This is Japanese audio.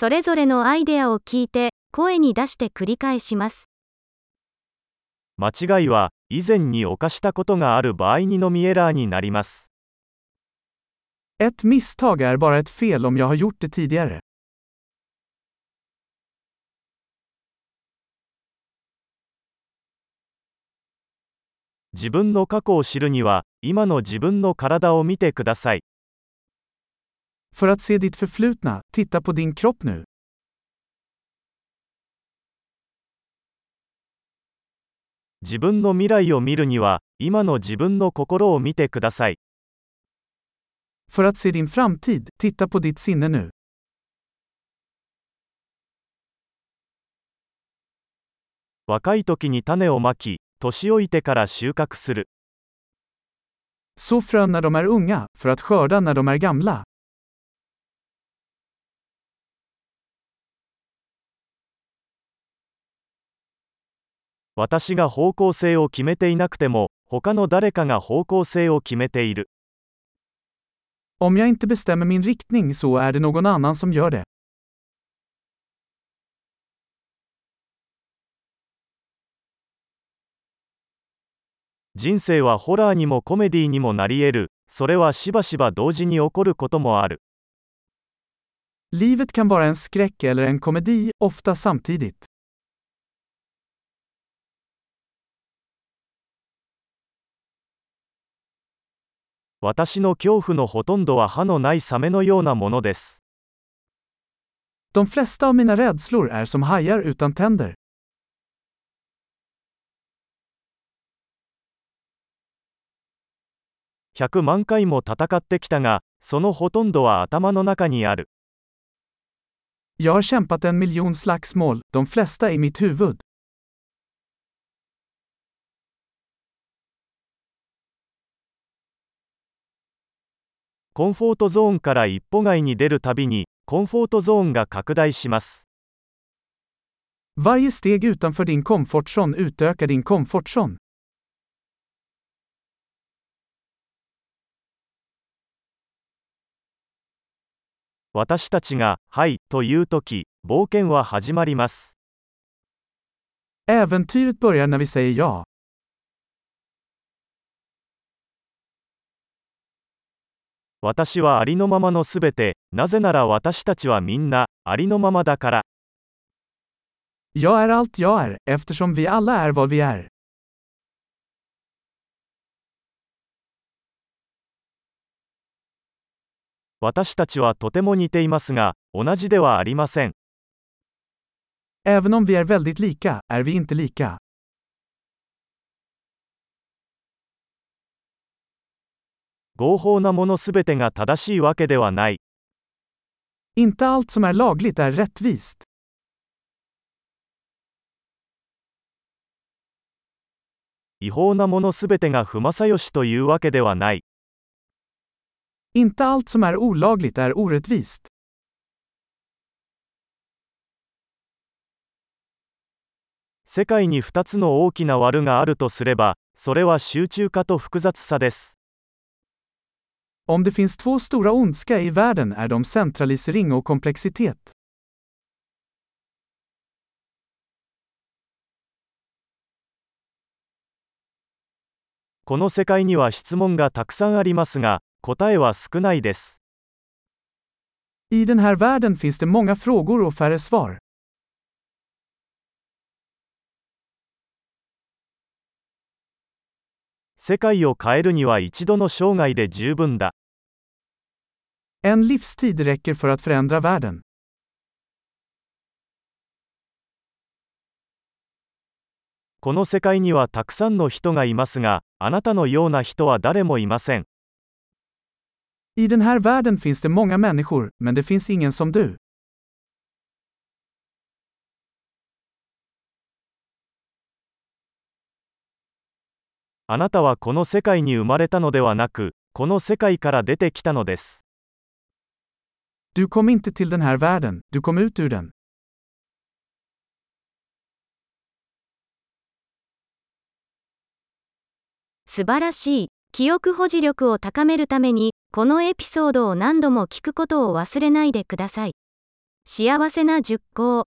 それぞれのアイデアを聞いて、声に出して繰り返します。間違いは以前に犯したことがある場合にのみエラーになります。Ett misstag är bara ett fel om jag har gjort det tidigare. 自分の過去を知るには、今の自分の体を見てください。För att se ditt förflutna, titta på din kropp nu. 自分の未来を見るには、今の自分の心を見てください。För att se din framtid, titta på ditt sinne nu. 若い時に種をまき、年老いてから収穫する。Så frön när de är unga, för att skörda när de är gamla. 私が方向性を決めていなくても、他の誰かが方向性を決めている。Om jag inte bestämmer min riktning så är det någon annan som gör det. 人生はホラーにもコメディにもなり得る。それはしばしば同時に起こることもある。Livet kan vara en skräck eller en komedi, ofta samtidigt. 私の恐怖のほとんどは歯のないサメのようなものです。De flesta av mina rädslor är som hajar utan tänder. 100万回も戦ってきたが、そのほとんどは頭の中にある。Jag har kämpat en miljon slagsmål, de flesta i mitt huvud. コンフォートゾーンから一歩外に出るたびに、コンフォートゾーンが拡大します。Varje steg utanför din komfortzon utökar din komfortzon. 私たちが、はい、というとき、冒険は始まります。Äventyret börjar när vi säger ja. 私はありのままのすべてなぜなら私たちはみんなありのままだから。私たちはとても似ていますが同じではありません。合法なものすべてが正しいわけではない。Inte allt som är lagligt är rättvist. 違法なものすべてが不正義というわけではない。Inte allt som är olagligt är orättvist. 世界に2つの大きな悪があるとすれば、それは集中化と複雑さです。Om det finns två stora ondska i världen är de centralisering och komplexitet. この世界には質問がたくさんありますが、答えは少ないです。I den här världen finns det många frågor och färre svar. 世界を変えるには一度の生涯で十分だ。En livstid räcker för a förändra världen. この世界にはたくさんの人がいますが、あなたのような人は誰もいません。あなたはこの世界に生まれたのではなく、この世界から出てきたのです。Du kom inte till den här världen, du kom ut ur den. 素晴らしい。記憶保持力を高めるために、このエピソードを何度も聞くことを忘れないでください。幸せな熟考。